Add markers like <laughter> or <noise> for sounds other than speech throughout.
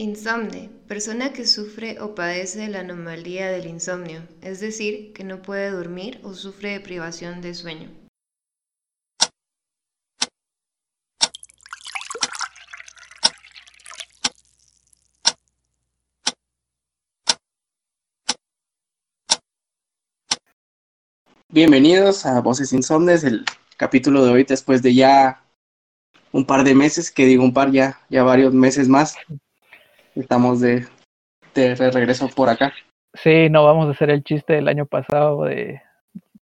Insomne, persona que sufre o padece la anomalía del insomnio, es decir, que no puede dormir o sufre de privación de sueño. Bienvenidos a Voces Insomnes, el capítulo de hoy después de ya un par de meses, que digo un par, ya, ya varios meses más. Estamos de, de regreso por acá. Sí, no vamos a hacer el chiste del año pasado, de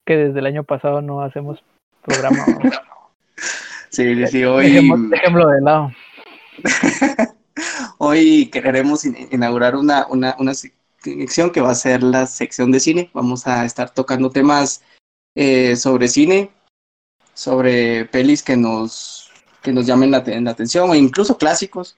que desde el año pasado no hacemos programa. <laughs> sí, sí, hoy... ejemplo de lado. <laughs> hoy queremos inaugurar una, una, una sección que va a ser la sección de cine. Vamos a estar tocando temas eh, sobre cine, sobre pelis que nos, que nos llamen la, atención o incluso clásicos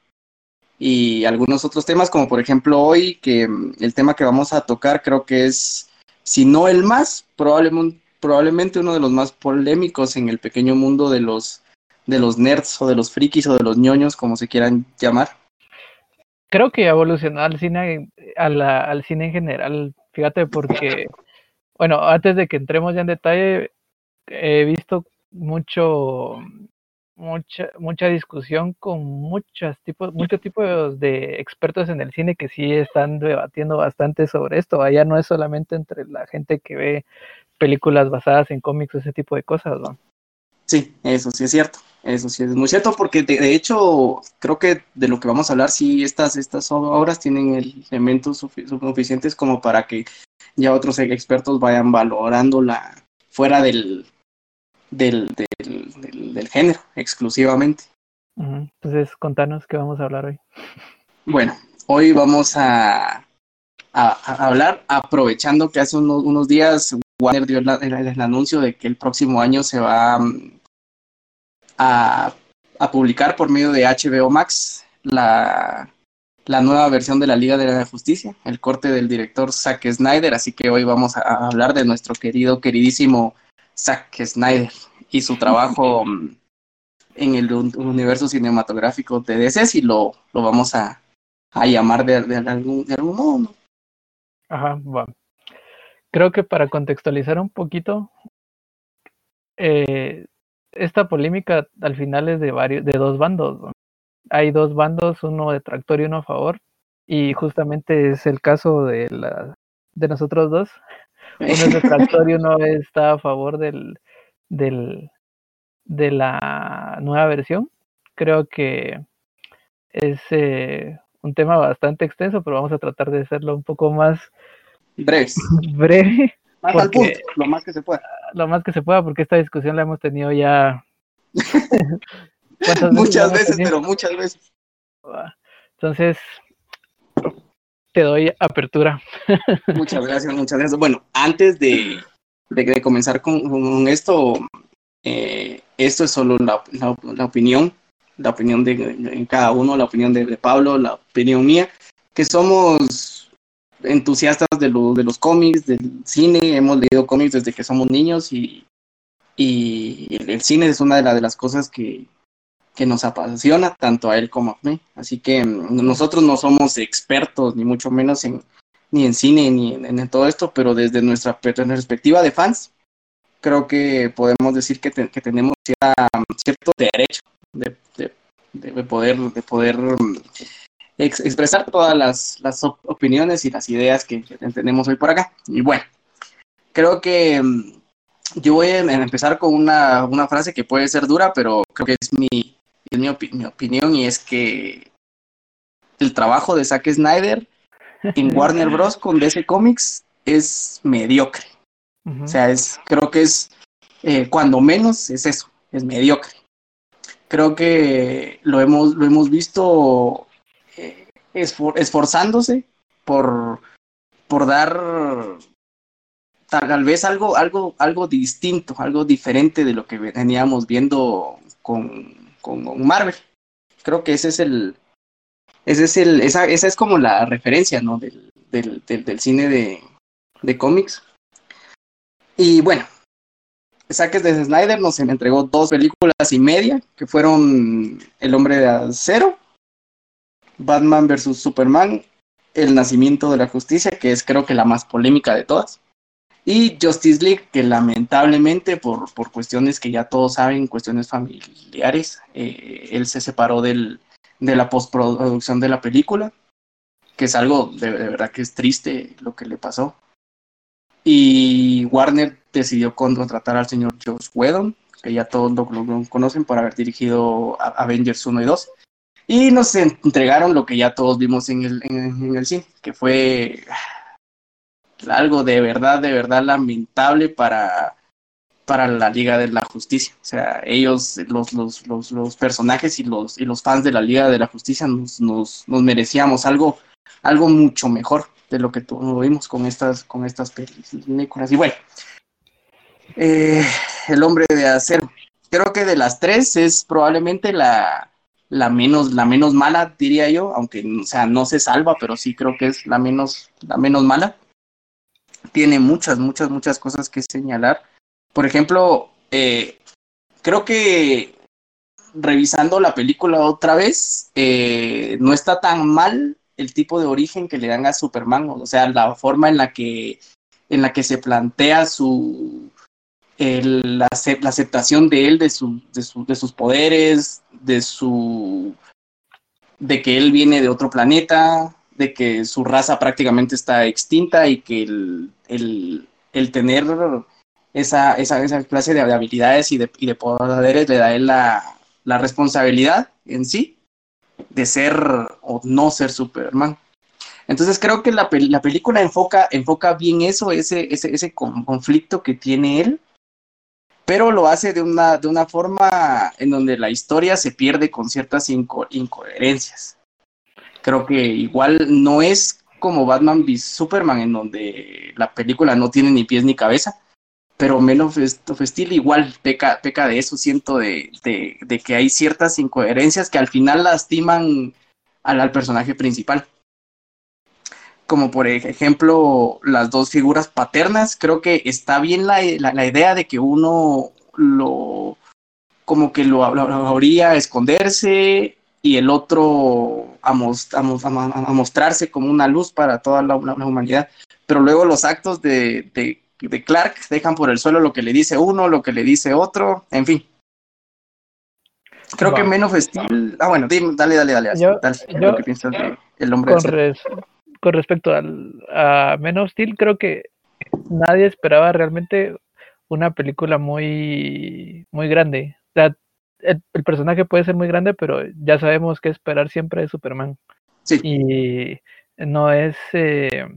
y algunos otros temas como por ejemplo hoy que mm, el tema que vamos a tocar creo que es si no el más probablemente probablemente uno de los más polémicos en el pequeño mundo de los de los nerds o de los frikis o de los ñoños como se quieran llamar. Creo que evolucionó al cine al cine en general fíjate porque bueno, antes de que entremos ya en detalle, he visto mucho, mucha, mucha discusión con muchos tipos, muchos tipos de expertos en el cine que sí están debatiendo bastante sobre esto. Allá no es solamente entre la gente que ve películas basadas en cómics, ese tipo de cosas, ¿no? Sí, eso sí es cierto. Eso sí es muy cierto, porque de, hecho creo que de lo que vamos a hablar, sí, estas, estas obras tienen elementos suficientes como para que ya otros expertos vayan valorándola fuera del, del, del, género exclusivamente. Entonces, contanos qué vamos a hablar hoy. Bueno, hoy vamos a, a, hablar, aprovechando que hace unos, unos días Warner dio el, anuncio de que el próximo año se va mm, a, a publicar por medio de HBO Max la, la nueva versión de la Liga de la Justicia, el corte del director Zack Snyder, así que hoy vamos a hablar de nuestro querido, queridísimo Zack Snyder y su trabajo mm, en el universo cinematográfico de DC, si lo, lo vamos a, a llamar de, de, algún, de algún modo. Ajá, bueno. Creo que para contextualizar un poquito, eh, esta polémica al final es de varios, de dos bandos. ¿no? hay dos bandos, uno detractor y uno a favor, y justamente es el caso de, la, de nosotros dos. Uno es detractor <laughs> y uno está a favor del, del, de la nueva versión. Creo que es eh, un tema bastante extenso, pero vamos a tratar de hacerlo un poco más breve. <laughs> breve más al punto, lo más que se pueda. Lo más que se pueda, porque esta discusión la hemos tenido ya <laughs> muchas veces, pero muchas veces. Entonces, te doy apertura. Muchas gracias, muchas gracias. Bueno, antes de, de, comenzar con, esto, eh, esto es solo la, la, opinión, la opinión de, cada uno, la opinión de, Pablo, la opinión mía, que somos entusiastas de, lo, de los cómics, del cine, hemos leído cómics desde que somos niños y, y el, cine es una de, de las cosas que, que nos apasiona tanto a él como a mí. Así que mm, nosotros no somos expertos, ni mucho menos en, ni en cine, ni en, todo esto, pero desde nuestra perspectiva de fans, creo que podemos decir que, que tenemos cierto derecho de, de, poder, de poder mm, expresar todas las, opiniones y las ideas que, tenemos hoy por acá. Y bueno, creo que mm, yo voy a empezar con una, frase que puede ser dura, pero creo que es mi, opinión y es que el trabajo de Zack Snyder en <laughs> Warner Bros. con DC Comics es mediocre. O sea, es, creo que es, eh, cuando menos es eso, es mediocre. Creo que lo hemos, lo hemos visto eh, esforzándose por, por dar tal vez algo, algo, algo distinto, algo diferente de lo que veníamos viendo con, con Marvel. Creo que ese es el, ese es el, esa, esa es como la referencia, ¿no? Del, cine de, de cómics. Y bueno, Saques de Snyder nos entregó dos películas y media, que fueron El Hombre de Acero Batman vs. Superman, El nacimiento de la justicia, que es creo que la más polémica de todas. Y Justice League, que lamentablemente por, por cuestiones que ya todos saben, cuestiones familiares, eh, él se separó del, de la postproducción de la película, que es algo de, verdad que es triste lo que le pasó. Y Warner decidió contratar al señor Josh Whedon, que ya todos lo, conocen por haber dirigido Avengers 1 y 2. Y nos entregaron lo que ya todos vimos en el, en, el cine, que fue algo de verdad, de verdad lamentable para, para la Liga de la Justicia. O sea, ellos, los, los, los, los personajes y los, y los fans de la Liga de la Justicia nos, nos, nos merecíamos algo, algo mucho mejor de lo que tuvimos con estas, con estas películas. Y bueno, eh, el hombre de acero. Creo que de las tres es probablemente la, la menos, la menos mala, diría yo, aunque o sea, no se salva, pero sí creo que es la menos, la menos mala. Tiene muchas, muchas, muchas cosas que señalar. Por ejemplo, eh, creo que revisando la película otra vez, eh, no está tan mal el tipo de origen que le dan a Superman, o sea, la forma en la que, en la que se plantea su, la, aceptación de él, de, su, de, sus poderes, de su de que él viene de otro planeta, de que su raza prácticamente está extinta y que el, el, tener esa, esa, esa, clase de habilidades y de, y de poderes le da a él la, la responsabilidad en sí de ser o no ser Superman. Entonces creo que la, la película enfoca, enfoca bien eso, ese, ese, ese conflicto que tiene él, pero lo hace de una, de una forma en donde la historia se pierde con ciertas incoherencias. Creo que igual no es como Batman v Superman, en donde la película no tiene ni pies ni cabeza, pero Men of, igual peca, peca de eso, siento de, de, que hay ciertas incoherencias que al final lastiman al, al personaje principal. Como por ejemplo las dos figuras paternas, creo que está bien la, la, idea de que uno lo como que lo, habría a esconderse y el otro a, a, a, mostrarse como una luz para toda la, humanidad, pero luego los actos de, de, de, Clark dejan por el suelo lo que le dice uno, lo que le dice otro, en fin. Creo que menos Steel... Ah, bueno, dale, dale, dale. Yo, lo que piensas el hombre con respecto al, a Men of Steel, creo que nadie esperaba realmente una película muy, muy grande. O sea, el, personaje puede ser muy grande, pero ya sabemos qué esperar siempre de Superman. Sí. Y no es eh,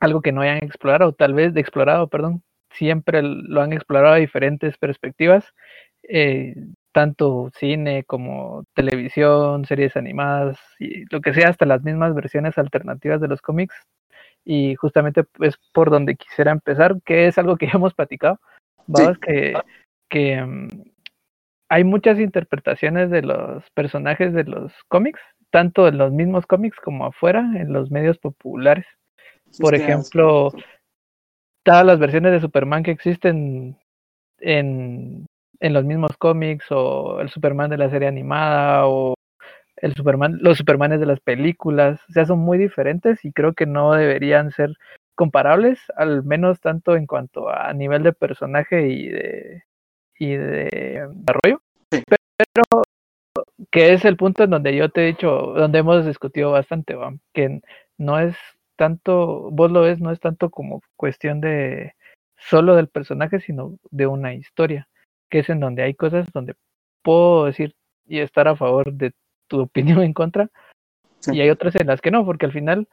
algo que no hayan explorado, tal vez de explorado, perdón. Siempre lo han explorado a diferentes perspectivas. Eh, tanto cine como televisión, series animadas y lo que sea, hasta las mismas versiones alternativas de los cómics. Y justamente es por donde quisiera empezar, que es algo que <laughs> ya hemos platicado, que, que mm, hay muchas interpretaciones de los personajes de los cómics, tanto en los mismos cómics como afuera, en los medios populares. Por ejemplo, todas las versiones de Superman que existen en en los mismos cómics o el Superman de la serie animada o el Superman, los Supermanes de las películas, o sea, son muy diferentes y creo que no deberían ser comparables, al menos tanto en cuanto a nivel de personaje y de y de desarrollo. Pero que es el punto en donde yo te he dicho, donde hemos discutido bastante, que no es tanto, vos lo ves, no es tanto como cuestión de solo del personaje, sino de una historia que es en donde hay cosas donde puedo decir y estar a favor de tu <laughs> opinión en contra, y hay otras en las que no, porque al final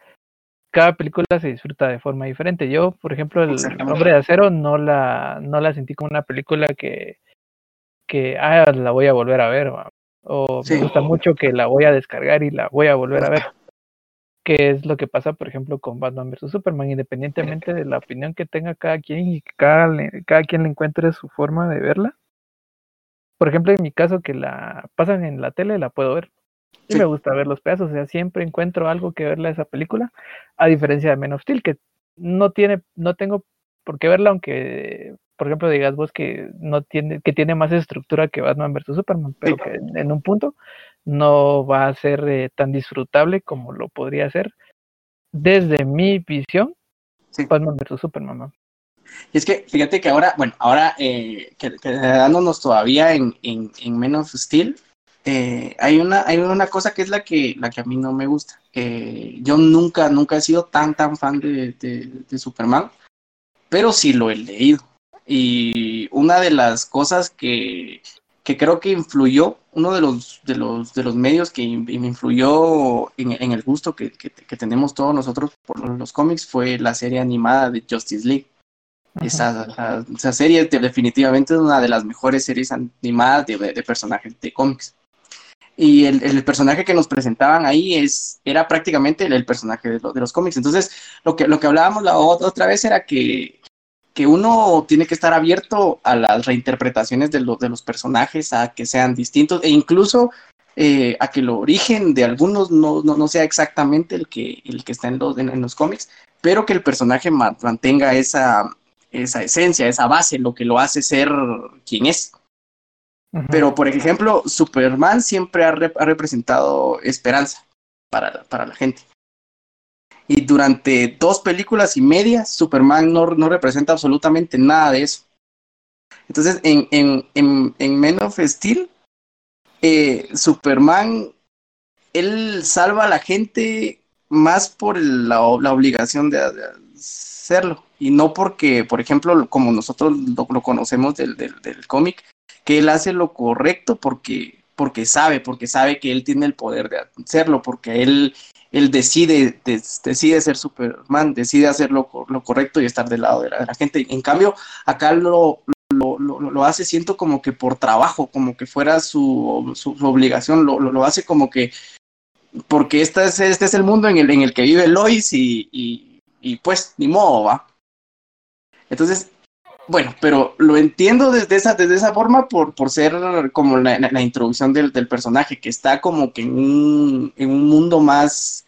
cada película se disfruta de forma diferente. Yo, por ejemplo, El Hombre de Acero no la, no la sentí como una película que, que ah, la voy a volver a ver, o me gusta mucho que la voy a descargar y la voy a volver a ver que es lo que pasa, por ejemplo, con Batman vs. Superman, independientemente de la opinión que tenga cada quien y que cada, cada quien le encuentre su forma de verla. Por ejemplo, en mi caso, que la pasan en la tele, la puedo ver. Y me gusta ver los pedazos, o sea, siempre encuentro algo que verla esa película, a diferencia de Men of Steel, que no tiene, no tengo por qué verla, aunque, por ejemplo, digas vos que no tiene, que tiene más estructura que Batman vs. Superman, pero que en un punto no va a ser eh, tan disfrutable como lo podría ser desde mi visión sí. Batman vs Superman. Y es que fíjate que ahora, bueno, ahora eh, quedándonos todavía en, en, en Men of Steel, eh, hay, una, hay una cosa que es la que, la que a mí no me gusta. Eh, yo nunca, nunca he sido tan, tan fan de, de, Superman, pero sí lo he leído. Y una de las cosas que, que creo que influyó, uno de los, de los, de los medios que me influyó en, en el gusto que, que, que, tenemos todos nosotros por los cómics fue la serie animada de Justice League. Esa, esa, serie definitivamente es una de las mejores series animadas de, de personajes de cómics. Y el, el, personaje que nos presentaban ahí es, era prácticamente el, personaje de, de, los cómics. Entonces, lo que, lo que hablábamos la otra vez era que, que uno tiene que estar abierto a las reinterpretaciones de, de los personajes, a que sean distintos e incluso eh, a que el origen de algunos no, no, no, sea exactamente el que, el que está en los, en, en los cómics, pero que el personaje mantenga esa, esa esencia, esa base, lo que lo hace ser quien es. Pero, por ejemplo, Superman siempre ha, ha representado esperanza para, para, la gente. Y durante dos películas y media, Superman no, no representa absolutamente nada de eso. Entonces, en, en, en, en Men of Steel, eh, Superman, él salva a la gente más por la, la obligación de, hacerlo. Y no porque, por ejemplo, como nosotros lo, lo conocemos del, del, del cómic, que él hace lo correcto porque, porque sabe, porque sabe que él tiene el poder de hacerlo, porque él, él decide, de, decide ser Superman, decide hacer lo, lo, correcto y estar del lado de la, de la gente. En cambio, acá lo, lo, lo, hace, siento como que por trabajo, como que fuera su, su, obligación, lo, hace como que, porque este es, este es el mundo en el, en el que vive Lois y, y, y pues ni modo, va. Entonces, bueno, pero lo entiendo desde esa, desde esa forma por, por ser como la, la, la introducción del, del, personaje, que está como que en un, en un mundo más,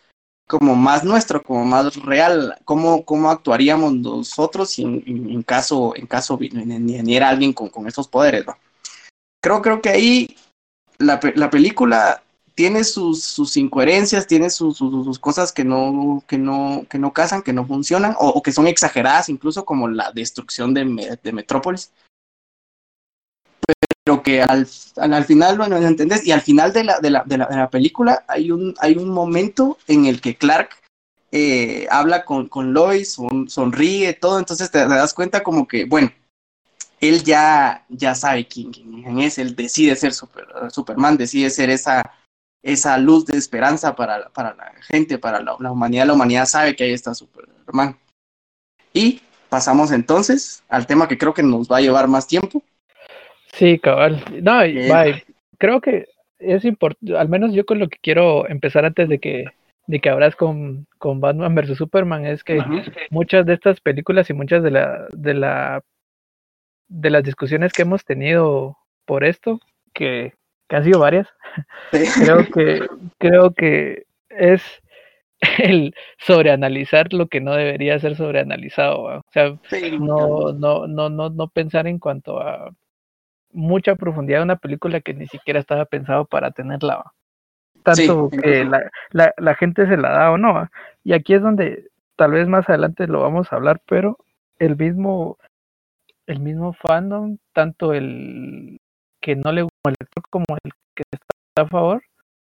como más nuestro, como más real, cómo, cómo actuaríamos nosotros si en, en, caso, en caso viniera alguien con, con estos poderes, ¿no? Creo, creo que ahí la, la película tiene sus, sus incoherencias, tiene sus, sus, sus, cosas que no, que, no, que no casan, que no funcionan, o, o que son exageradas, incluso como la destrucción de, de Metrópolis. Que al, al, final, bueno, ¿entendés? Y al final de la, de la, de la, de la película hay un, hay un momento en el que Clark eh, habla con, con Lois, son, sonríe, todo, entonces te, das cuenta como que, bueno, él ya, ya sabe quién, es, él decide ser super, Superman, decide ser esa esa luz de esperanza para, para la gente, para la, la, humanidad. La humanidad sabe que ahí está Superman. Y pasamos entonces al tema que creo que nos va a llevar más tiempo. Sí, cabal. No, eh, creo que es importante, al menos yo con lo que quiero empezar antes de que de que hablas con, con Batman versus Superman es que muchas de estas películas y muchas de la de la de las discusiones que hemos tenido por esto que que han sido varias, sí. <laughs> creo que creo que es el sobreanalizar lo que no debería ser sobreanalizado, o sea, sí, no, no, no, no, no pensar en cuanto a mucha profundidad de una película que ni siquiera estaba pensado para tenerla, tanto sí, que la, la, la, gente se la da o no, y aquí es donde tal vez más adelante lo vamos a hablar, pero el mismo el mismo fandom, tanto el que no le gusta el lector como el que está a favor,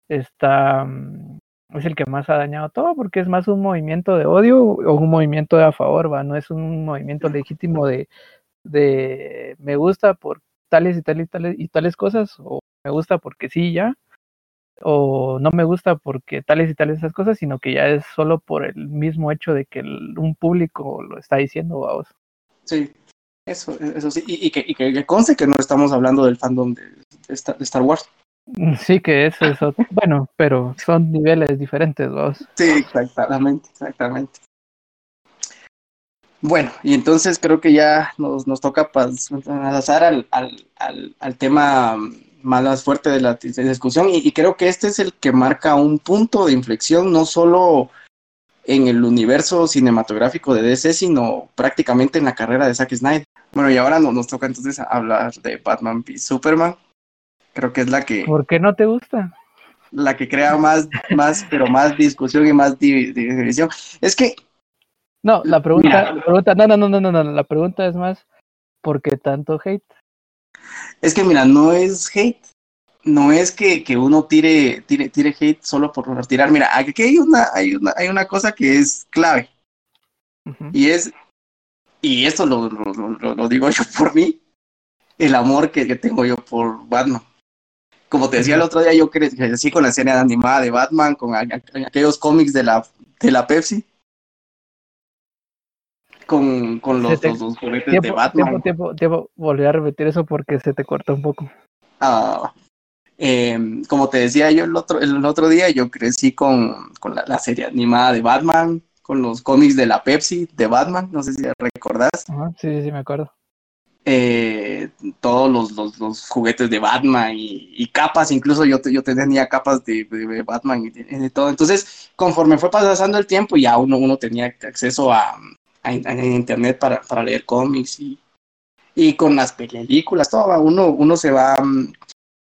está mm, es el que más ha dañado todo porque es más un movimiento de odio o un movimiento de a favor, va, no es un movimiento legítimo de, de me gusta por tales y tales y tales y tales cosas o me gusta porque sí ya o no me gusta porque tales y tales esas cosas, sino que ya es solo por el mismo hecho de que el, un público lo está diciendo, vamos. Sí, eso, eso sí, y, y, que, y, que, conste que no estamos hablando del fandom de, de, Star, de Star, Wars. Mm, sí, que eso es otro. bueno, pero son niveles diferentes, vos. Sí, exactamente, exactamente. Bueno, y entonces creo que ya nos, nos toca pasar al, al, al, al, tema más fuerte de la discusión y, y, creo que este es el que marca un punto de inflexión, no solo en el universo cinematográfico de DC, sino prácticamente en la carrera de Zack Snyder. Bueno, y ahora nos, nos toca entonces hablar de Batman v Superman. Creo que es la que... ¿Por qué no te gusta? la que crea más, más, pero más discusión y más división. Es que. No, la pregunta, la pregunta, no, no, no, no, no, no, la pregunta es más, ¿por qué tanto hate? Es que mira, no es hate, no es que, que uno tire, tire, tire hate solo por tirar. Mira, aquí hay una, hay una, hay una cosa que es clave. Y es, y esto lo, lo, lo, digo <laughs> yo por mí, el amor que, que, tengo yo por Batman. Como te decía el otro día, yo crecí con la serie animada de Batman, con aquellos cómics de la, de la Pepsi. Con, con los, dos juguetes de Batman. Tiempo, tiempo, volví a repetir eso porque se te cortó un poco. Ah, eh, como te decía yo el otro, el otro día, yo crecí con, con la, serie animada de Batman, con los cómics de la Pepsi de Batman, no sé si recordás. sí, sí, me acuerdo. Eh, todos los, los, juguetes de Batman y, capas, incluso yo, yo tenía capas de, Batman y de, todo. Entonces, conforme fue pasando el tiempo, ya uno, uno tenía acceso a, a, internet para, para, leer cómics y, y con las películas, todo, uno, uno se va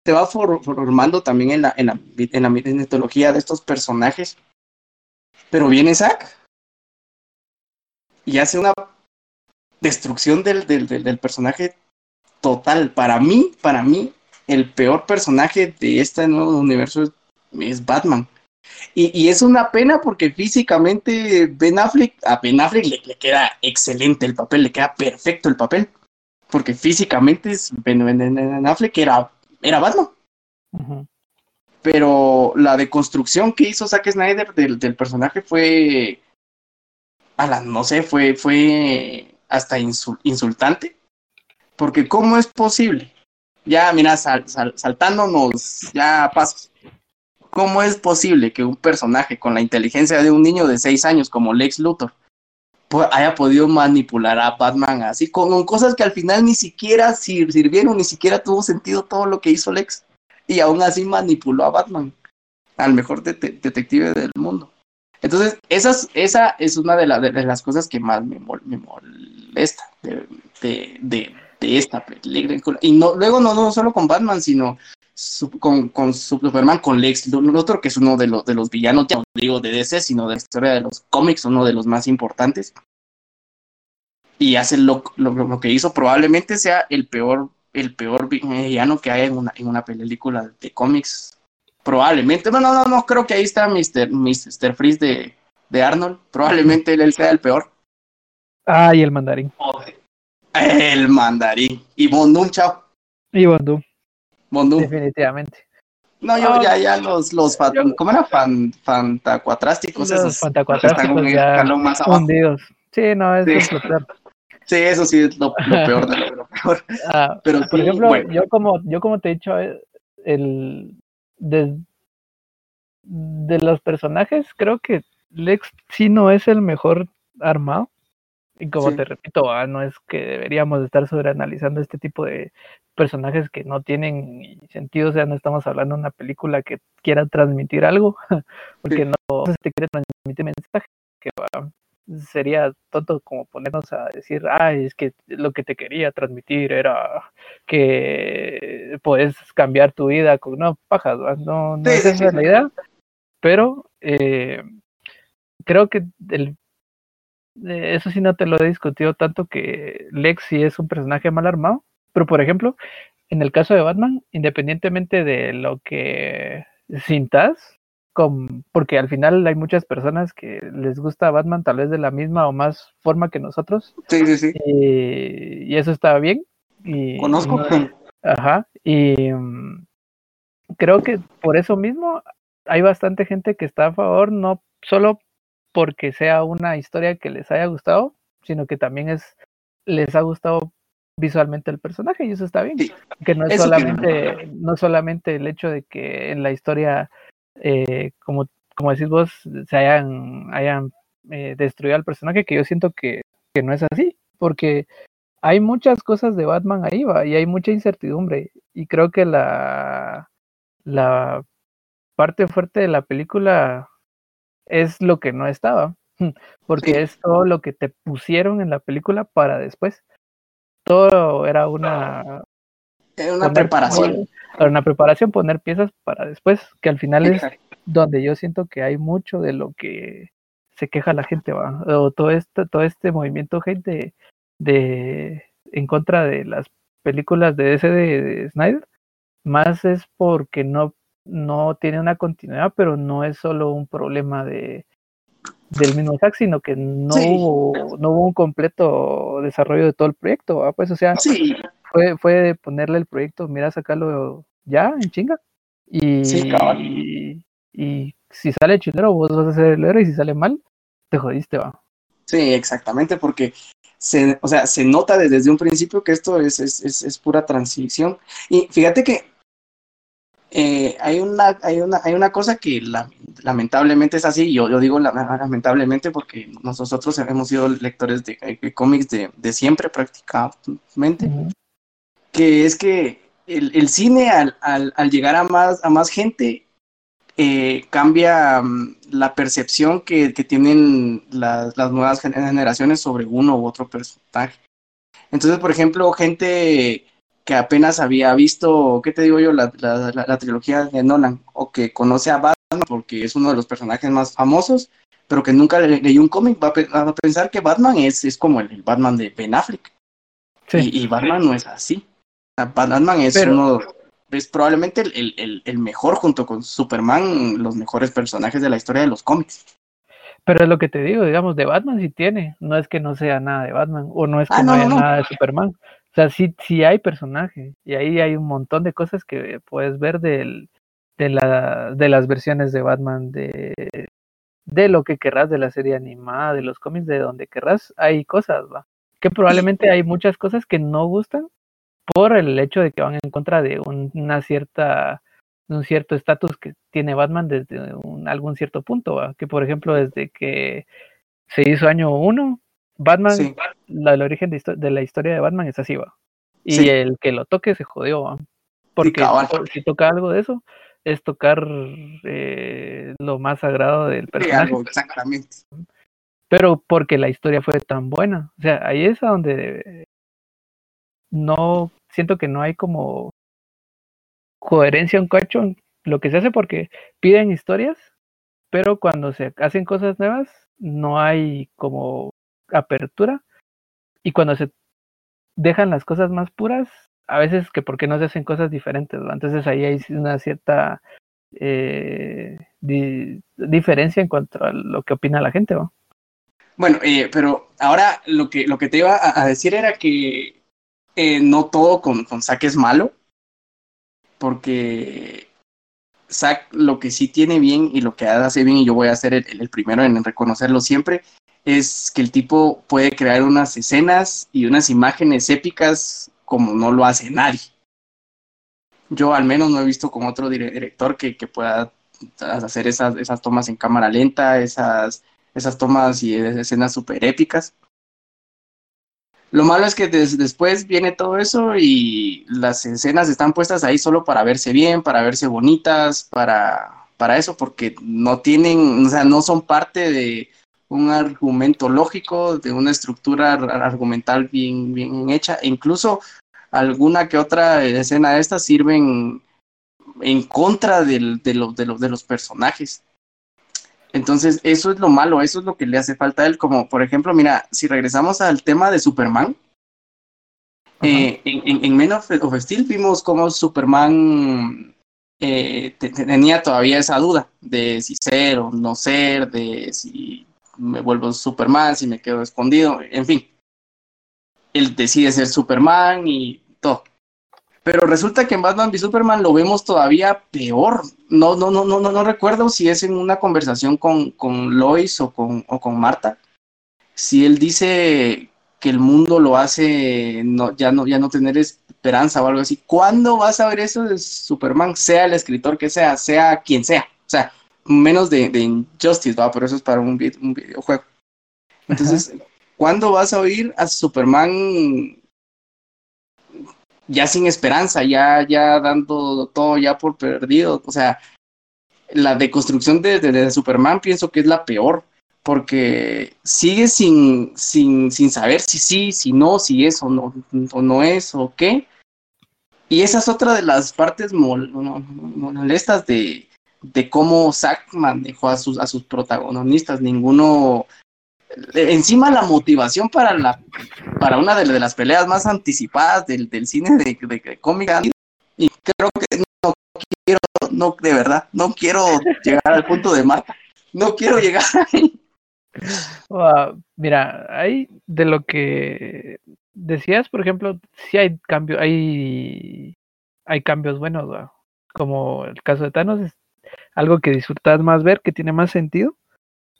se va formando también en la, en la, en la mitología de estos personajes. Pero viene Zack y hace una destrucción del, del, del, personaje total. Para mí, para mí, el peor personaje de este nuevo universo es, Batman. Y, y, es una pena porque físicamente Ben Affleck, a Ben Affleck le, le, queda excelente el papel, le queda perfecto el papel. Porque físicamente es Ben, ben Affleck era era Batman. Pero la deconstrucción que hizo Zack Snyder del, del personaje fue. A la, no sé, fue, fue hasta insultante. Porque, ¿cómo es posible? Ya, mira, saltándonos ya pasos. ¿Cómo es posible que un personaje con la inteligencia de un niño de seis años como Lex Luthor haya podido manipular a Batman así, con, cosas que al final ni siquiera sirvieron, ni siquiera tuvo sentido todo lo que hizo Lex. Y aún así manipuló a Batman, al mejor detective del mundo. Entonces, esas, esa es una de, de, las cosas que más me, molesta de, de, esta película. Y no, luego no, no solo con Batman, sino con, con Superman, con Lex Luthor, que es uno de los, de los villanos, ya no digo de DC, sino de la historia de los cómics, uno de los más importantes. Y hace lo, lo, que hizo, probablemente sea el peor, el peor villano que hay en una, en una película de cómics. Probablemente, bueno, no, no, creo que ahí está Mr. Mr. Freeze de, de Arnold. Probablemente él sea el peor. Ah, y el mandarín. El mandarín. Y Bondum, chao. Y Bondum. Definitivamente. No, yo ya, ya los, los ¿cómo era? Fan, fantacuatrásticos los esos. Fantacuatrásticos ya más hundidos. Sí, no, eso es lo peor. Sí, eso sí es lo, <laughs> peor de lo, peor. Ah, Pero por ejemplo, yo como yo como te he dicho, eh, el de, de los personajes, creo que Lex sí no es el mejor armado. Y como te repito, ah, no es que deberíamos estar sobreanalizando este tipo de personajes que no tienen sentido, o sea, no estamos hablando de una película que quiera transmitir algo, <laughs> porque no se te quiere transmitir mensaje, que sería tonto como ponernos a decir, ah, es que lo que te quería transmitir era que puedes cambiar tu vida con, no, pajas, no, no es esa la idea, pero eh, creo que el eh, eso sí no te lo he discutido tanto que Lex sí es un personaje mal armado, pero por ejemplo, en el caso de Batman, independientemente de lo que sintas, porque al final hay muchas personas que les gusta Batman tal vez de la misma o más forma que nosotros. Sí, sí, sí. Y, eso está bien. Y, Conozco. ajá. Y mm, creo que por eso mismo hay bastante gente que está a favor, no solo porque sea una historia que les haya gustado, sino que también es les ha gustado visualmente el personaje y eso está bien. que no es solamente no solamente el hecho de que en la historia eh, como como decís vos se hayan hayan eh, destruido al personaje que yo siento que, que no es así porque hay muchas cosas de Batman ahí va y hay mucha incertidumbre y creo que la la parte fuerte de la película es lo que no estaba, <laughs> porque es todo lo que te pusieron en la película para después. Todo era una... una preparación. Para una preparación, poner piezas para después, que al final es donde yo siento que hay mucho de lo que se queja la gente, va. O todo este, todo este movimiento gente de en contra de las películas de ese de, Snyder, más es porque no, no tiene una continuidad, pero no es solo un problema de del mismo Zack, sino que no hubo, no hubo un completo desarrollo de todo el proyecto, pues o sea, fue, fue de ponerle el proyecto, mira, sacarlo ya en chinga. Y, y, y, si sale chilero, vos vas a ser el héroe, y si sale mal, te jodiste, va. Sí, exactamente, porque se, o sea, se nota desde un principio que esto es, es, es, pura transición. Y fíjate que eh, hay, una, hay, una, hay una cosa que lamentablemente es así, yo, yo digo lamentablemente porque nosotros hemos sido lectores de, cómics de, de, siempre prácticamente, que es que el, el cine al, al, al, llegar a más, a más gente eh, cambia mm, la percepción que, tienen las, nuevas generaciones sobre uno u otro personaje. Entonces, por ejemplo, gente que apenas había visto, ¿qué te digo yo? La, trilogía de Nolan, o que conoce a Batman porque es uno de los personajes más famosos, pero que nunca le, leyó un cómic, va, a pensar que Batman es, es como el, Batman de Ben Affleck. Y, Batman no es así. Batman es uno es probablemente el, el, mejor junto con Superman, los mejores personajes de la historia de los cómics. Pero es lo que te digo, digamos, de Batman sí tiene, no es que no sea nada de Batman, o no es que ah, no, haya nada de Superman. O sea, sí, sí hay personaje, y ahí hay un montón de cosas que puedes ver del, de, la, de las versiones de Batman, de, de lo que querrás, de la serie animada, de los cómics, de donde querrás, hay cosas, va. Que probablemente hay muchas cosas que no gustan, por el hecho de que van en contra de una cierta un cierto estatus que tiene Batman desde un, algún cierto punto, que por ejemplo desde que se hizo año uno, Batman, la, el origen de, la historia de Batman es así, va. Y el que lo toque se jodió, Porque si toca algo de eso, es tocar eh, lo más sagrado del personaje. Pero porque la historia fue tan buena. O sea, ahí es a donde no siento que no hay como coherencia un cacho en lo que se hace porque piden historias, pero cuando se hacen cosas nuevas no hay como apertura y cuando se dejan las cosas más puras, a veces que porque no se hacen cosas diferentes, entonces ahí hay una cierta eh, diferencia en cuanto a lo que opina la gente. Bueno, eh, pero ahora lo que, lo que te iba a decir era que eh, no todo con, con Zack es malo, porque Zack lo que sí tiene bien y lo que hace bien, y yo voy a ser el, primero en reconocerlo siempre, es que el tipo puede crear unas escenas y unas imágenes épicas como no lo hace nadie. Yo al menos no he visto con otro director que, que pueda hacer esas, esas tomas en cámara lenta, esas, esas tomas y escenas súper épicas. Lo malo es que después viene todo eso y las escenas están puestas ahí solo para verse bien, para verse bonitas, para, para eso, porque no tienen, o sea, no son parte de un argumento lógico, de una estructura argumental bien, bien hecha. E incluso alguna que otra escena de estas sirven en contra de, de, de, de los personajes. Entonces, eso es lo malo, eso es lo que le hace falta a él. Como, por ejemplo, mira, si regresamos al tema de Superman, eh, en, en, Men of, Steel vimos cómo Superman eh, tenía todavía esa duda de si ser o no ser, de si me vuelvo Superman, si me quedo escondido, en fin. Él decide ser Superman y todo. Pero resulta que en Batman v Superman lo vemos todavía peor. No, no, no, no, no, no recuerdo si es en una conversación con, con Lois o con, o con Marta. Si él dice que el mundo lo hace no, ya, no, ya no tener esperanza o algo así. ¿Cuándo vas a ver eso de Superman? Sea el escritor que sea, sea quien sea. O sea, menos de, de Injustice, ¿va? pero eso es para un, un videojuego. Entonces, ¿cuándo vas a oír a Superman ya sin esperanza, ya, ya dando todo ya por perdido. O sea, la deconstrucción de, de, Superman pienso que es la peor, porque sigue sin, sin, sin saber si sí, si no, si es o no, o no es o qué. Y esa es otra de las partes molestas de, de cómo Zack manejó a sus, a sus protagonistas. Ninguno. Encima la motivación para la para una de, las peleas más anticipadas del, del cine de, de, cómica. Y creo que no quiero, no, de verdad, no quiero llegar al punto de Marta. No quiero llegar ahí. mira, hay de lo que decías, por ejemplo, si hay cambios, hay, hay cambios buenos, como el caso de Thanos, algo que disfrutas más ver, que tiene más sentido.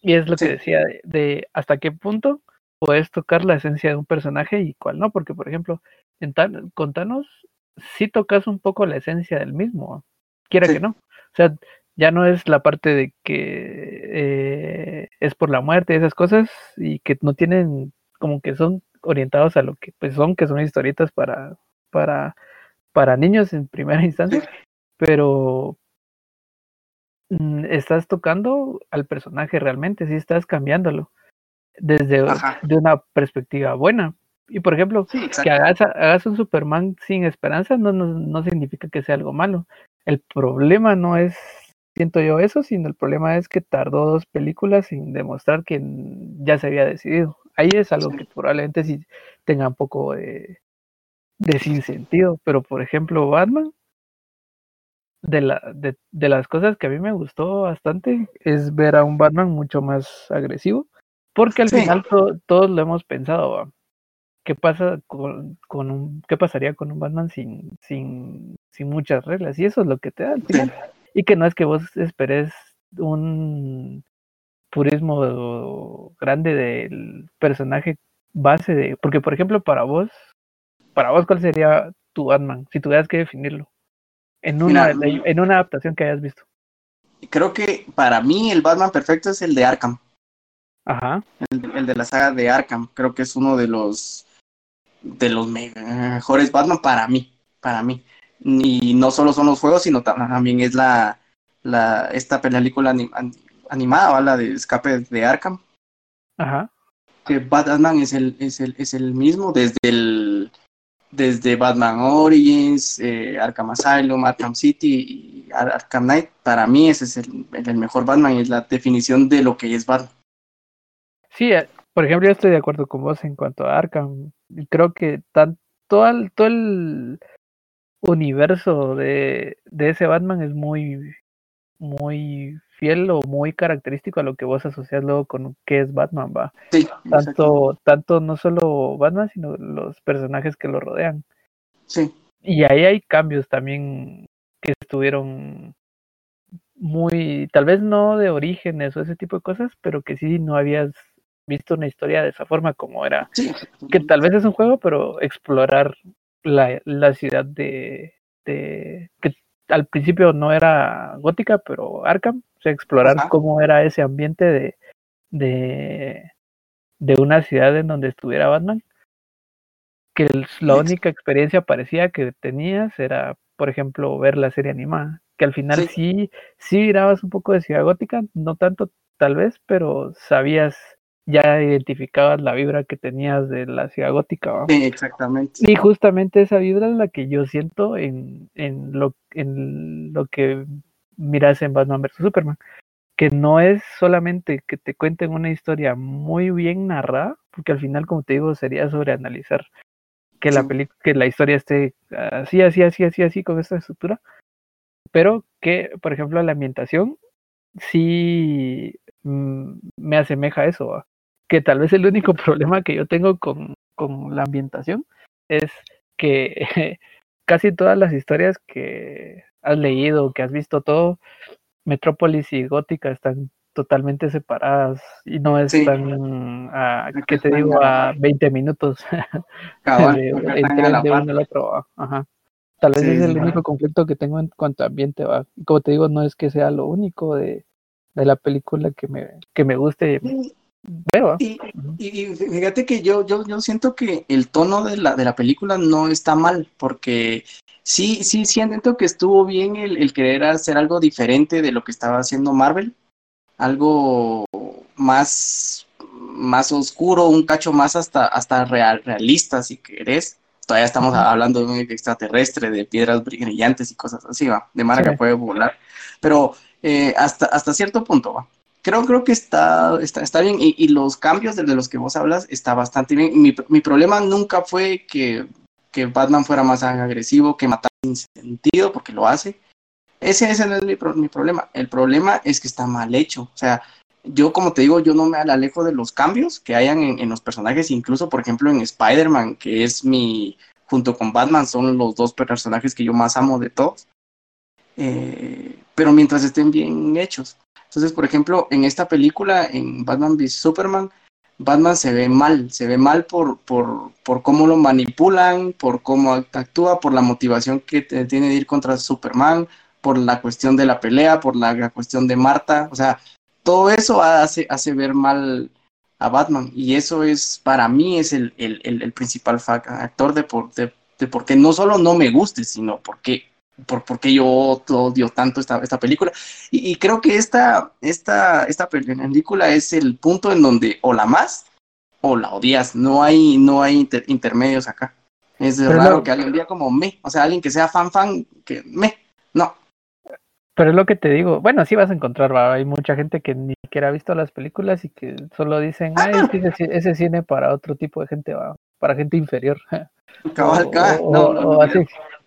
Y es lo que decía de, hasta qué punto puedes tocar la esencia de un personaje y cuál no, porque por ejemplo, en con Thanos sí tocas un poco la esencia del mismo, quiera que no. O sea, ya no es la parte de que eh, es por la muerte y esas cosas y que no tienen como que son orientados a lo que pues son, que son historietas para, para, para niños en primera <laughs> instancia, pero estás tocando al personaje realmente, sí estás cambiándolo desde de una perspectiva buena. Y por ejemplo, que hagas, hagas, un Superman sin esperanza no, no, no significa que sea algo malo. El problema no es siento yo eso, sino el problema es que tardó dos películas sin demostrar que ya se había decidido. Ahí es algo que probablemente sí tenga un poco de, de sentido, pero por ejemplo Batman, de, la, de, de, las cosas que a mí me gustó bastante es ver a un Batman mucho más agresivo, porque al final todos lo hemos pensado, ¿qué pasa con, con, un, qué pasaría con un Batman sin, sin, sin muchas reglas? Y eso es lo que te da al final. Y que no es que vos esperes un purismo grande del personaje base de, porque por ejemplo para vos, para vos cuál sería tu Batman, si tuvieras que definirlo, en una, en una adaptación que hayas visto. Creo que para mí el Batman perfecto es el de Arkham. Ajá. El, el de la saga de Arkham, creo que es uno de los de los mejores Batman para mí, para mí y no solo son los juegos, sino también es la, la esta película animada, la de Escape de Arkham. Ajá. Que Batman es el, es el, es el mismo desde el desde Batman Origins, eh, Arkham Asylum, Arkham City y Arkham Knight. Para mí ese es el, el mejor Batman y es la definición de lo que es Batman. Sí, eh, por ejemplo, yo estoy de acuerdo con vos en cuanto a Arkham. Creo que tan, todo, el, todo el universo de, de ese Batman es muy, muy fiel o muy característico a lo que vos asocias luego con qué es Batman, va. Sí, tanto, tanto no solo Batman, sino los personajes que lo rodean. Sí. Y ahí hay cambios también que estuvieron muy, tal vez no de orígenes o ese tipo de cosas, pero que sí no habías visto una historia de esa forma como era. Que tal vez es un juego, pero explorar la, la ciudad de, de, que al principio no era gótica, pero Arkham, o sea, explorar cómo era ese ambiente de, de, de una ciudad en donde estuviera Batman, que la única experiencia parecía que tenías era, por ejemplo, ver la serie animada, que al final sí, sí, mirabas un poco de ciudad gótica, no tanto tal vez, pero sabías ya identificabas la vibra que tenías de la ciudad gótica. Sí, exactamente. Y justamente esa vibra es la que yo siento en, en, lo, en lo que miras en Batman vs. Superman. Que no es solamente que te cuenten una historia muy bien narrada, porque al final, como te digo, sería sobreanalizar que la película, que la historia esté así, así, así, así, así, con esta estructura. Pero que, por ejemplo, la ambientación sí mm, me asemeja a eso que tal vez el único <laughs> problema que yo tengo con, con la ambientación es que <laughs> casi todas las historias que has leído, que has visto todo, Metrópolis y Gótica están totalmente separadas y no están a, ¿qué te digo? A 20 minutos <laughs> de, de uno al otro. Ajá. Tal vez es el único conflicto que tengo en cuanto a ambiente. ¿va? Como te digo, no es que sea lo único de, de la película que me, que me guste y, y, fíjate que yo, yo, yo siento que el tono de la, de la película no está mal, porque sí, sí siento que estuvo bien el, el querer hacer algo diferente de lo que estaba haciendo Marvel, algo más, más oscuro, un cacho más hasta, hasta real, realista, si querés, todavía estamos hablando de un extraterrestre, de piedras brillantes y cosas así, ¿va? De manera que puede volar. Pero eh, hasta, hasta cierto punto, ¿va? Creo, creo que está, está, está bien y, los cambios de, los que vos hablas está bastante bien. Mi, mi problema nunca fue que, que, Batman fuera más agresivo, que matara sin sentido, porque lo hace. Ese, ese no es mi, mi, problema. El problema es que está mal hecho. O sea, yo como te digo, yo no me alejo de los cambios que hayan en, en los personajes, incluso por ejemplo en Spider-Man, que es mi, junto con Batman, son los dos personajes que yo más amo de todos. Eh, pero mientras estén bien hechos. Entonces, por ejemplo, en esta película, en Batman v Superman, Batman se ve mal, se ve mal por, por, por cómo lo manipulan, por cómo actúa, por la motivación que tiene de ir contra Superman, por la cuestión de la pelea, por la, cuestión de Marta, o sea, todo eso hace, hace ver mal a Batman y eso es, para mí, es el, el, principal factor de por, de, de por qué no solo no me guste, sino porque por, porque yo odio tanto esta, esta película. Y, creo que esta, esta, esta película es el punto en donde o la más o la odias. No hay, no hay intermedios acá. Es raro que alguien diga como me, o sea, alguien que sea fan fan, que me, no. Pero es lo que te digo, bueno, sí vas a encontrar, hay mucha gente que ni siquiera ha visto las películas y que solo dicen, ay, ese, cine para otro tipo de gente, va, para gente inferior. Cabalca, <laughs> no, no, así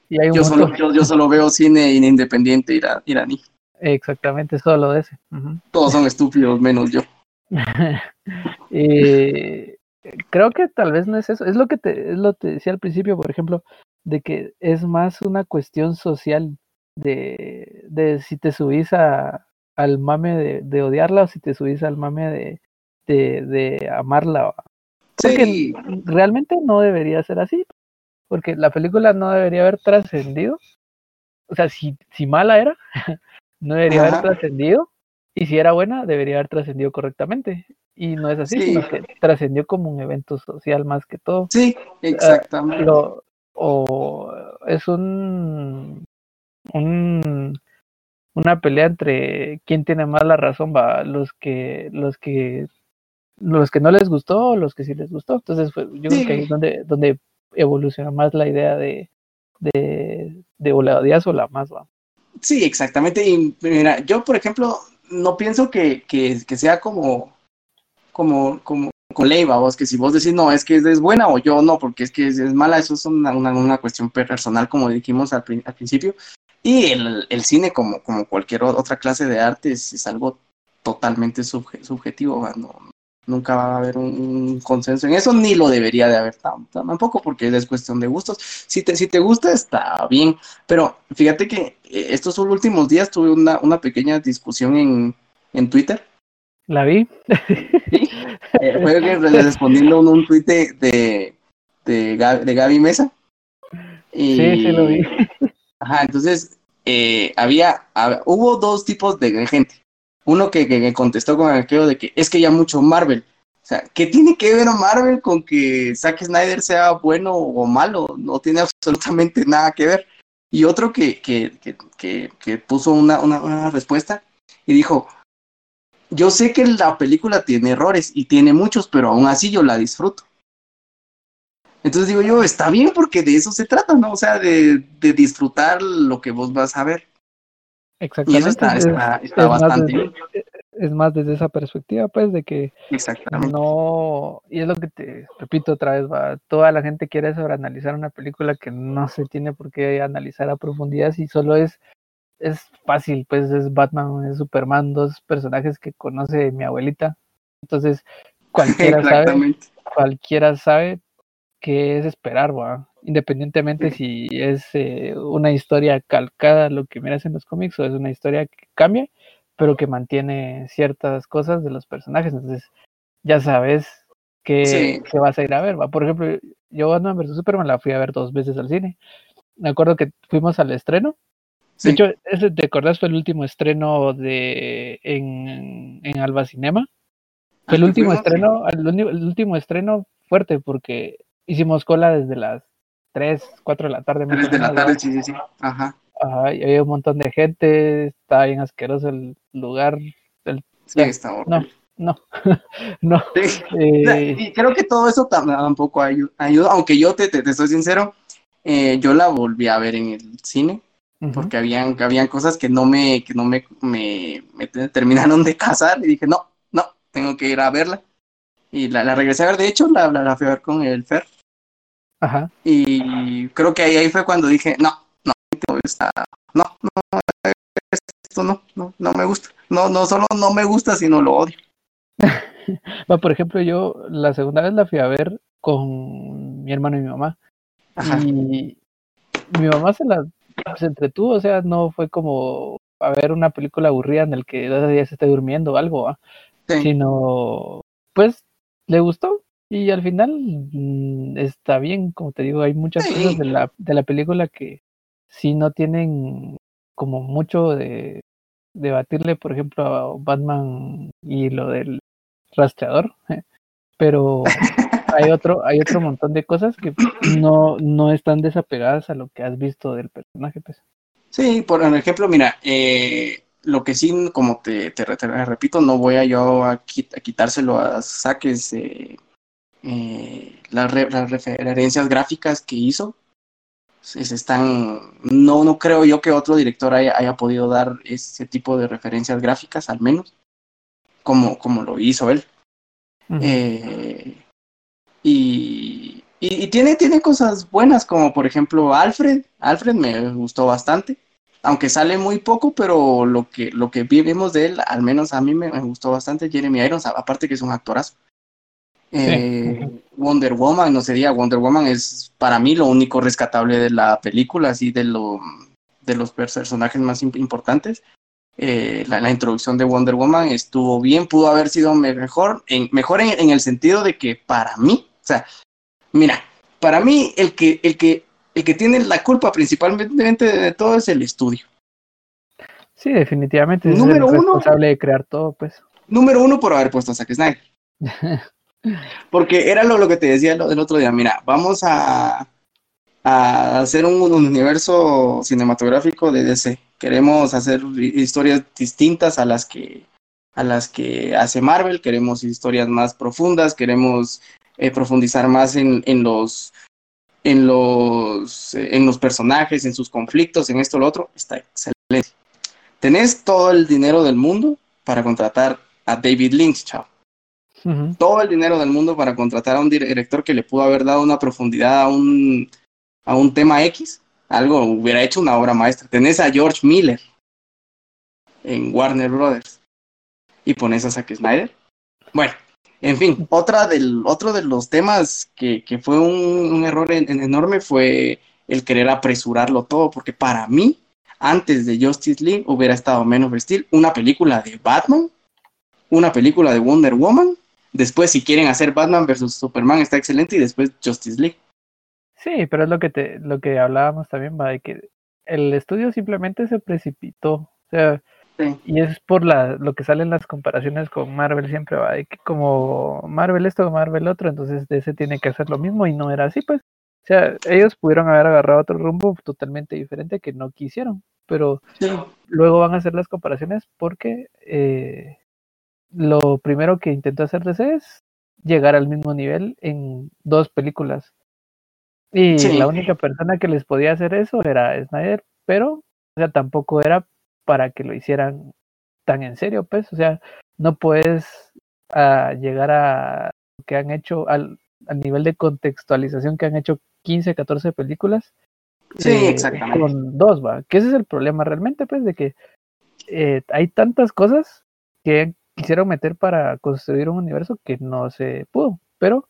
yo, solo, yo, solo, veo cine independiente iraní. Exactamente, solo de ese. Todos son estúpidos, menos yo. <laughs> creo que tal vez no es eso. Es lo que te, es lo que decía al principio, por ejemplo, de que es más una cuestión social de, de si te subís a, al mame de, de, odiarla o si te subís al mame de, de, de amarla. Porque realmente no debería ser así porque la película no debería haber trascendido. O sea, si, si mala era, <laughs> no debería haber trascendido. Y si era buena, debería haber trascendido correctamente. Y no es así, sino que trascendió como un evento social más que todo. Sí, eh, exactamente. o es un, un una pelea entre quién tiene más la razón, va, los que, los que, los que no les gustó, o los que sí les gustó. Entonces, yo creo que ahí es donde, donde evoluciona más la idea de, de, de o la la más, va. Sí, exactamente. Y mira, yo, por ejemplo, no pienso que, que, sea como, como, como con Leiva, vos, que si vos decís, no, es que es, buena o yo no, porque es que es, mala, eso es una, una, cuestión personal, como dijimos al, al principio. Y el, el, cine, como, como cualquier otra clase de arte, es, algo totalmente subjetivo, no, nunca va a haber un, consenso en eso, ni lo debería de haber tampoco, porque es cuestión de gustos. Si te, si te gusta, está bien, pero fíjate que eh, estos últimos días tuve una, una pequeña discusión en, en Twitter. ¿La vi? ¿Sí? <laughs> Eh, fue respondiendo un, un tweet de, de, de, Gaby, Mesa. Y, sí, sí lo vi. Ajá, entonces eh, había, hubo dos tipos de gente uno que, que, contestó con aquello de que es que ya mucho Marvel. O sea, ¿qué tiene que ver Marvel con que Zack Snyder sea bueno o malo? No tiene absolutamente nada que ver. Y otro que, que, puso una, una, una, respuesta y dijo, yo sé que la película tiene errores y tiene muchos, pero aún así yo la disfruto. Entonces digo yo, está bien porque de eso se trata, ¿no? O sea, de, de disfrutar lo que vos vas a ver. Exactamente. está, está, bastante es más desde esa perspectiva, pues, de que no, y es lo que te repito otra vez, va, toda la gente quiere sobreanalizar una película que no se tiene por qué analizar a profundidad si solo es, es fácil, pues es Batman, es Superman, dos personajes que conoce mi abuelita, entonces cualquiera sabe, cualquiera sabe que es esperar, va, independientemente si es eh, una historia calcada lo que miras en los cómics o es una historia que cambia, pero que mantiene ciertas cosas de los personajes. Entonces, ya sabes que, vas a ir a ver. ¿va? Por ejemplo, yo Batman vs Superman la fui a ver dos veces al cine. Me acuerdo que fuimos al estreno. De hecho, ese, ¿te acordás? Fue el último estreno de en, en Alba Cinema. Fue el último estreno, el, el último estreno fuerte porque hicimos cola desde las 3, 4 de la tarde. Desde la tarde, sí, sí, sí. Ajá. Ajá, y había un montón de gente, estaba bien asqueroso el lugar. El, sí, está no, no, <laughs> no. Eh, y creo que todo eso tampoco ayuda, aunque yo te, te, te soy sincero, eh, yo la volví a ver en el cine, porque habían, habían cosas que no me, que no me, me, terminaron de casar y dije, no, no, tengo que ir a verla. Y la, la regresé a ver, de hecho, la, la, fui a ver con el Fer. Ajá. Y creo que ahí, ahí fue cuando dije, no, no, no, no, esto no, no, no me gusta. No, no solo no me gusta, sino lo odio. <laughs> por ejemplo, yo la segunda vez la fui a ver con mi hermano y mi mamá. Y mi mamá se la se entretuvo, o sea, no fue como a ver una película aburrida en el que dos días esté durmiendo o algo, sino pues le gustó y al final mm, está bien, como te digo, hay muchas cosas de la, de la película que sí no tienen como mucho de debatirle, por ejemplo, a Batman y lo del rastreador, pero hay otro, hay otro montón de cosas que no, no están desapegadas a lo que has visto del personaje. Pues. Sí, por ejemplo, mira, eh, lo que sí, como te, te, repito, no voy a yo a, quitárselo a saques eh, las, las, referencias gráficas que hizo. Están, no, no creo yo que otro director haya, haya podido dar ese tipo de referencias gráficas, al menos, como, como lo hizo él. eh, y, y, tiene, tiene cosas buenas, como por ejemplo Alfred. Alfred me gustó bastante. Aunque sale muy poco, pero lo que, lo que vimos de él, al menos a mí me, gustó bastante. Jeremy Irons, aparte que es un actorazo. Eh, Wonder Woman, no sería Wonder Woman es para mí lo único rescatable de la película, así de lo de los personajes más importantes. Eh, la, introducción de Wonder Woman estuvo bien, pudo haber sido mejor, en, mejor en, el sentido de que para mí o sea, mira, para mí el que, el que, el que tiene la culpa principalmente de todo es el estudio. Sí, definitivamente. Es número el responsable de crear todo, pues. Número uno por haber puesto a Zack Snyder. <laughs> Porque era lo, lo que te decía el, otro día. Mira, vamos a, a hacer un, universo cinematográfico de DC. Queremos hacer historias distintas a las que a las que hace Marvel. Queremos historias más profundas. Queremos eh, profundizar más en, en, los en los eh, en los personajes, en sus conflictos, en esto lo otro, está excelente. Tenés todo el dinero del mundo para contratar a David Lynch, chao. Todo el dinero del mundo para contratar a un director que le pudo haber dado una profundidad a un, a un tema X. Algo hubiera hecho una obra maestra. Tenés a George Miller en Warner Brothers y pones a Zack Snyder. Bueno, en fin, otra del, otro de los temas que, que fue un, error enorme fue el querer apresurarlo todo, porque para mí, antes de Justice League, hubiera estado menos of una película de Batman, una película de Wonder Woman, después si quieren hacer Batman versus Superman está excelente y después Justice League. Sí, pero es lo que te, lo que hablábamos también, va, de que el estudio simplemente se precipitó. O sea, y es por la, lo que salen las comparaciones con Marvel siempre va, de que como Marvel esto, Marvel otro, entonces ese tiene que hacer lo mismo y no era así, pues. O sea, ellos pudieron haber agarrado otro rumbo totalmente diferente que no quisieron, pero luego van a hacer las comparaciones porque eh, lo primero que intentó hacer DC es llegar al mismo nivel en dos películas. Y la única persona que les podía hacer eso era Snyder, pero o sea, tampoco era para que lo hicieran tan en serio, pues, o sea, no puedes uh, llegar a lo que han hecho al, al, nivel de contextualización que han hecho 15, 14 películas. Sí, eh, exactamente. Con dos, va, que ese es el problema realmente, pues, de que eh, hay tantas cosas que quisieron meter para construir un universo que no se pudo, pero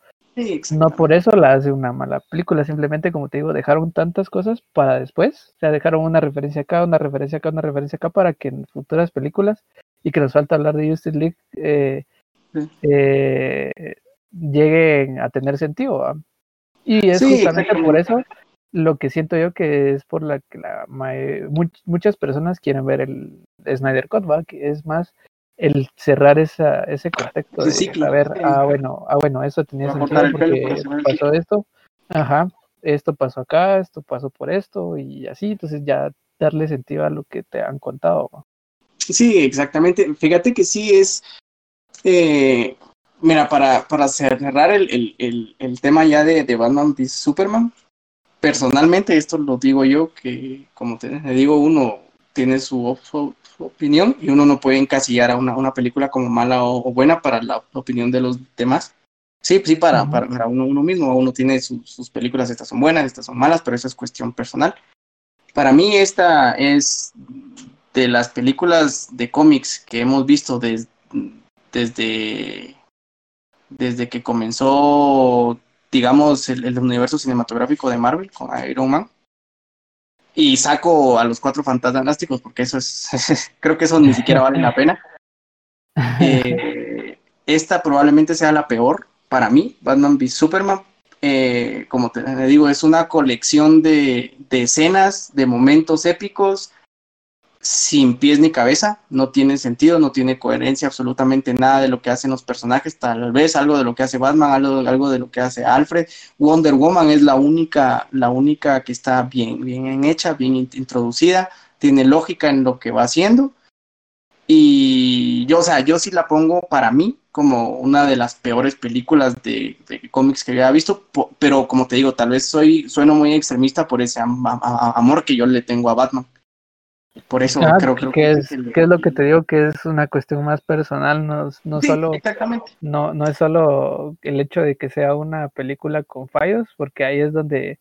no por eso la hace una mala película, simplemente como te digo, dejaron tantas cosas para después, o sea, dejaron una referencia acá, una referencia acá, una referencia acá para que en futuras películas, y que nos falta hablar de Justice League, eh, eh, lleguen a tener sentido. Y es justamente por eso lo que siento yo que es por la que la, muchas personas quieren ver el Snyder Cut, ¿va? que es más el cerrar esa, ese contexto de saber, ah, bueno, ah, bueno, eso tenía sentido porque pasó esto, ajá, esto pasó acá, esto pasó por esto y así, entonces ya darle sentido a lo que te han contado. Sí, exactamente. Fíjate que sí es, Eh, mira, para, para cerrar el, el, el, tema ya de, de Batman v Superman, personalmente, esto lo digo yo, que como te, digo, uno tiene su, su, opinión y uno no puede encasillar a una, una película como mala o, buena para la, opinión de los demás. Sí, sí, para, para, para, uno, uno mismo, uno tiene sus películas, estas son buenas, estas son malas, pero eso es cuestión personal. Para mí esta es de las películas de cómics que hemos visto desde, desde que comenzó, digamos, el, universo cinematográfico de Marvel con Iron Man. Y saco a los cuatro fantásticos porque eso es, <laughs> creo que eso ni siquiera vale la pena. <laughs> Eh, esta probablemente sea la peor para mí, Batman v Superman. Eh, como te digo, es una colección de, de escenas, de momentos épicos, sin pies ni cabeza, no tiene sentido, no tiene coherencia absolutamente nada de lo que hacen los personajes, tal vez algo de lo que hace Batman, algo, de lo que hace Alfred. Wonder Woman es la única, la única que está bien, bien hecha, bien introducida, tiene lógica en lo que va haciendo. Y yo, o sea, yo sí la pongo para mí como una de las peores películas de, cómics que había visto, pero como te digo, tal vez soy, sueno muy extremista por ese amor que yo le tengo a Batman. Por eso creo, que es, que es lo que te digo que es una cuestión más personal, no, no solo no, no es solo el hecho de que sea una película con fallos, porque ahí es donde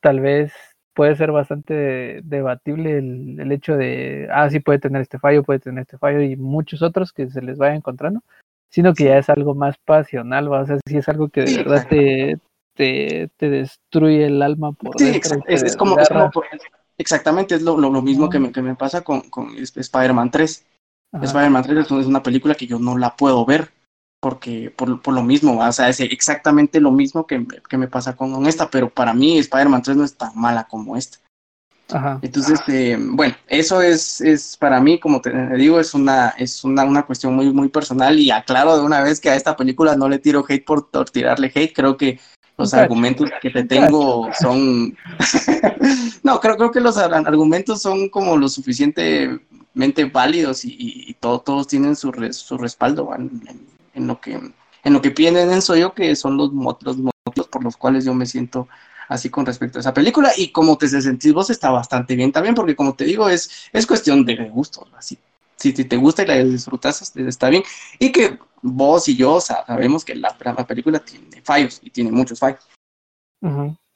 tal vez puede ser bastante debatible el, hecho de, ah, sí puede tener este fallo, puede tener este fallo y muchos otros que se les vaya encontrando, sino que ya es algo más pasional, ¿va? o sea, si es algo que de verdad te, te, te, destruye el alma por dentro. Es, como, Exactamente, es lo, lo, mismo que, me, que me pasa con, con Spider-Man 3. Spider-Man 3 es una película que yo no la puedo ver porque por, por lo mismo, o sea, es exactamente lo mismo que, que me pasa con, esta, pero para mí Spider-Man 3 no es tan mala como esta. Ajá. Entonces, eh, bueno, eso es, es para mí, como te digo, es una, es una, una cuestión muy, muy personal y aclaro de una vez que a esta película no le tiro hate por, por tirarle hate, creo que los argumentos que te tengo son... <laughs> no, creo, creo que los argumentos son como lo suficientemente válidos y, todos tienen su, su respaldo en, lo que en lo que pienso yo que son los, los motivos por los cuales yo me siento así con respecto a esa película. Y como te sentís vos está bastante bien también porque como te digo es, es cuestión de gusto, así. Si, te gusta y la disfrutas, está bien. Y que vos y yo sabemos que la, la película tiene fallos y tiene muchos fallos.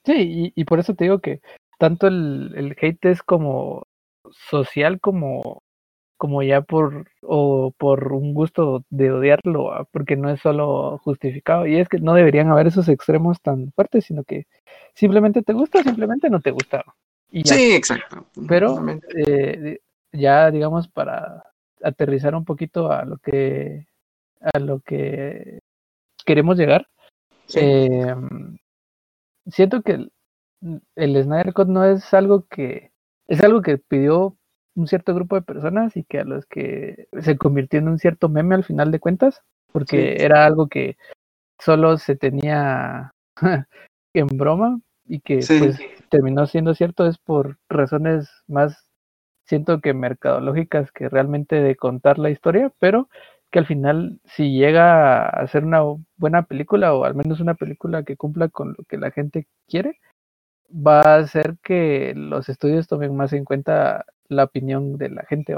Sí, y, por eso te digo que tanto el, el hate es como social como como ya por o por un gusto de odiarlo, ah, porque no es solo justificado. Y es que no deberían haber esos extremos tan fuertes, sino que simplemente te gusta, simplemente no te gusta. Sí, exacto. Pero eh, ya, digamos, para aterrizar un poquito a lo que a lo que queremos llegar. Em, siento que el, el, Snyder Cut no es algo que es algo que pidió un cierto grupo de personas y que a los que se convirtió en un cierto meme al final de cuentas, porque era algo que solo se tenía <laughs> en broma y que pues, terminó siendo cierto es por razones más siento que mercadológicas que realmente de contar la historia, pero que al final si llega a ser una buena película o al menos una película que cumpla con lo que la gente quiere, va a hacer que los estudios tomen más en cuenta la opinión de la gente.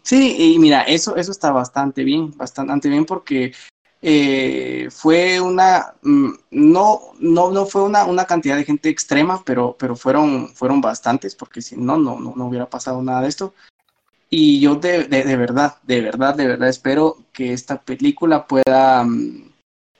Sí, y mira, eso, eso está bastante bien, bastante bien porque eh, fue una, mm, no, no, no fue una, una cantidad de gente extrema, pero, pero fueron, fueron bastantes, porque si no, no, no, hubiera pasado nada de esto. Y yo de, de, verdad, de verdad, de verdad espero que esta película pueda mm,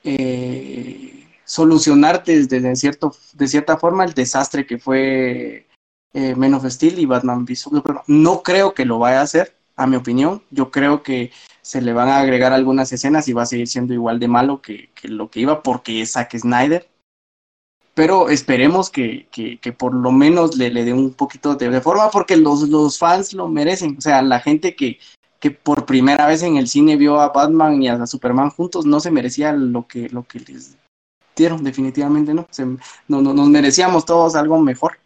eh, solucionar desde cierto, de cierta forma el desastre que fue eh, Men y Batman v Superman. No creo que lo vaya a hacer, a mi opinión. Yo creo que se le van a agregar algunas escenas y va a seguir siendo igual de malo que, lo que iba porque es Zack Snyder. Pero esperemos que, que, por lo menos le, le dé un poquito de, forma porque los, los fans lo merecen. O sea, la gente que, que por primera vez en el cine vio a Batman y a Superman juntos no se merecía lo que, lo que les dieron, definitivamente no. no, no nos merecíamos todos algo mejor.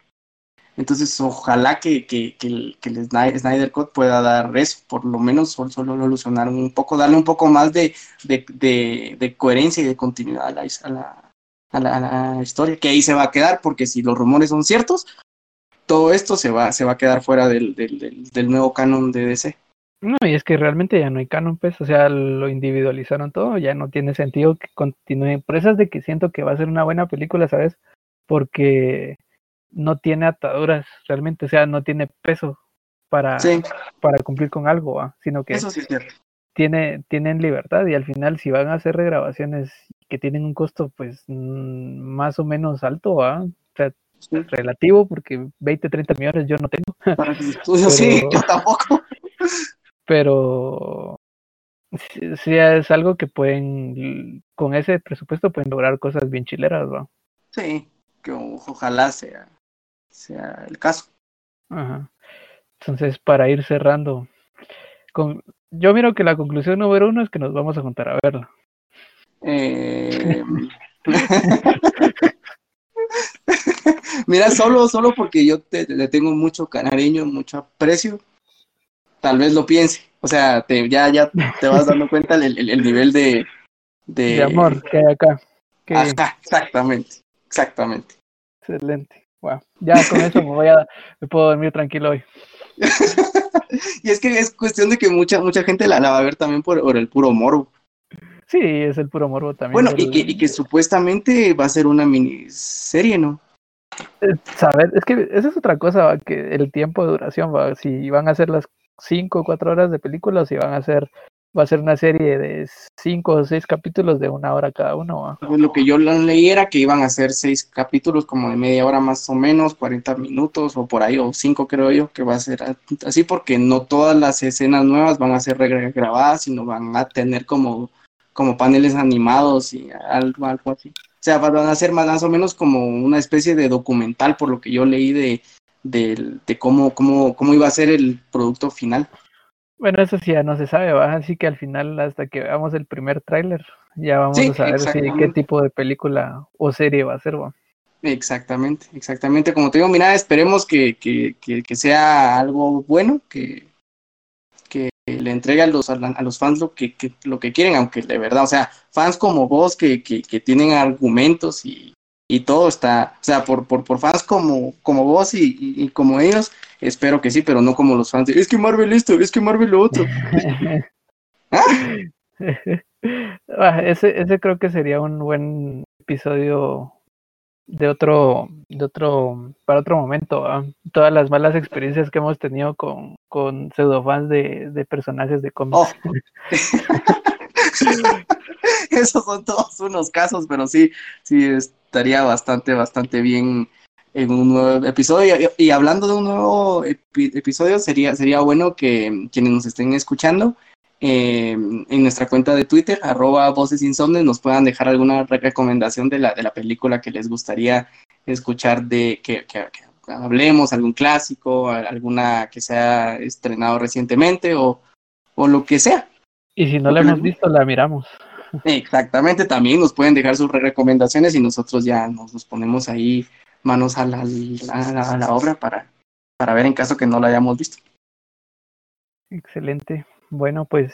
Entonces, ojalá que, que, que, que el Snyder Cut pueda dar eso, por lo menos solo, solo solucionar un poco, darle un poco más de, de, de, de coherencia y de continuidad a la, a, la, a, la, a la historia, que ahí se va a quedar, porque si los rumores son ciertos, todo esto se va, se va a quedar fuera del, del, del, del nuevo canon de DC. No, y es que realmente ya no hay canon, pues, o sea, lo individualizaron todo, ya no tiene sentido que continúe. Por eso es de que siento que va a ser una buena película, ¿sabes? Porque no tiene ataduras realmente, o sea, no tiene peso para, Sí, para cumplir con algo, ¿va? sino que eso sí es cierto. tiene, tienen libertad y al final si van a hacer regrabaciones que tienen un costo pues mm, más o menos alto, ¿va? o sea, Sí. relativo, porque 20, 30 millones yo no tengo, <laughs> Para estudios, sí, Pero- yo tampoco. pero sí, sí es algo que pueden, con ese presupuesto pueden lograr cosas bien chileras, ¿va? Sí, que ojalá sea, sea el caso. Ajá. Entonces, para ir cerrando, con, yo miro que la conclusión número uno es que nos vamos a juntar a verla. Eh, <laughs> Mira, solo, solo porque yo te, le tengo mucho cariño, mucho aprecio, tal vez lo piense. O sea, te, ya, ya te vas dando cuenta el, el- el nivel de, de... De amor que hay acá. Ajá, exactamente, exactamente. excelente. Wow. Ya con eso me voy a, me puedo dormir tranquilo hoy. <laughs> Y es que es cuestión de que mucha, mucha gente la, la va a ver también por, por el puro morbo. Sí, es el puro morbo también. Bueno, y que, y que supuestamente va a ser una miniserie, ¿no? eh, saber, es que esa es otra cosa, ¿va? que el tiempo de duración, ¿va? si van a ser las cinco o cuatro horas de película, si van a ser, va a ser una serie de cinco o seis capítulos de una hora cada uno. ¿va? Pues lo que yo leí era que iban a ser seis capítulos como de media hora más o menos, 40 minutos o por ahí, o cinco creo yo, que va a ser así porque no todas las escenas nuevas van a ser regrabadas, sino van a tener como, como paneles animados y algo, algo así. O sea, van a ser más, más o menos como una especie de documental por lo que yo leí de, de, de cómo, cómo, cómo iba a ser el producto final. Bueno, eso sí ya no se sabe, ¿va? así que al final, hasta que veamos el primer tráiler, ya vamos Sí, a saber si, qué tipo de película o serie va a ser. ¿va? Exactamente, exactamente. Como te digo, mira, esperemos que, que, que, que sea algo bueno, que le entregue a los, a, la- a los fans lo que, que- lo que quieren, aunque de verdad, o sea, fans como vos que, que, que tienen argumentos y, y todo está, o sea, por, por, por fans como, como vos y, y, y como ellos, espero que sí, pero no como los fans de, es que Marvel esto, es que Marvel lo otro. <laughs> Ah, ese, ese creo que sería un buen episodio de otro, de otro, para otro momento. ¿va? Todas las malas experiencias que hemos tenido con, con pseudofans de, de personajes de cómics. Oh. <laughs> Esos son todos unos casos, pero sí, sí estaría bastante, bastante bien en un nuevo episodio. Y, y hablando de un nuevo epi- episodio, sería, sería bueno que quienes nos estén escuchando eh, en nuestra cuenta de Twitter, arroba voces insomnes, nos puedan dejar alguna re- recomendación de la, de la película que les gustaría escuchar de que, que- que hablemos, algún clásico, alguna que se ha estrenado recientemente o, o lo que sea. Y si no la hemos visto, la miramos. Exactamente, también nos pueden dejar sus re- recomendaciones y nosotros ya nos, nos ponemos ahí manos a la, a la, a la obra para, para ver en caso que no la hayamos visto. Excelente. Bueno, pues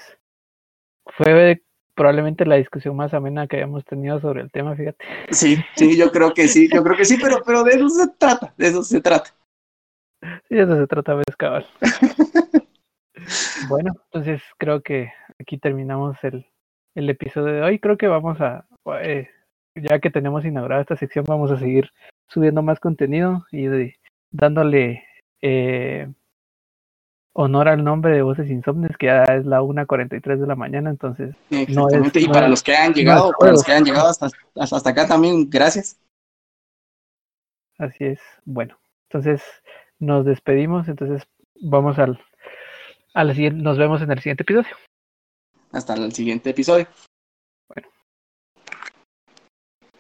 fue probablemente la discusión más amena que hayamos tenido sobre el tema, fíjate. Sí, sí, yo creo que sí, yo creo que sí, pero, pero de eso se trata, de eso se trata. Sí, de eso se trata, vez cabal. bueno, entonces creo que aquí terminamos el, el episodio de hoy. Creo que vamos a, eh, ya que tenemos inaugurada esta sección, vamos a seguir subiendo más contenido y de- dándole eh, honor al nombre de Voces Insomnes, que ya es la 1.43 de la mañana, entonces Exactamente, y no para es- los que han llegado, para los que han llegado hasta, hasta, acá también, gracias. Así es. Bueno, entonces nos despedimos. Entonces vamos al, al siguiente. Nos vemos en el siguiente episodio. Hasta el siguiente episodio.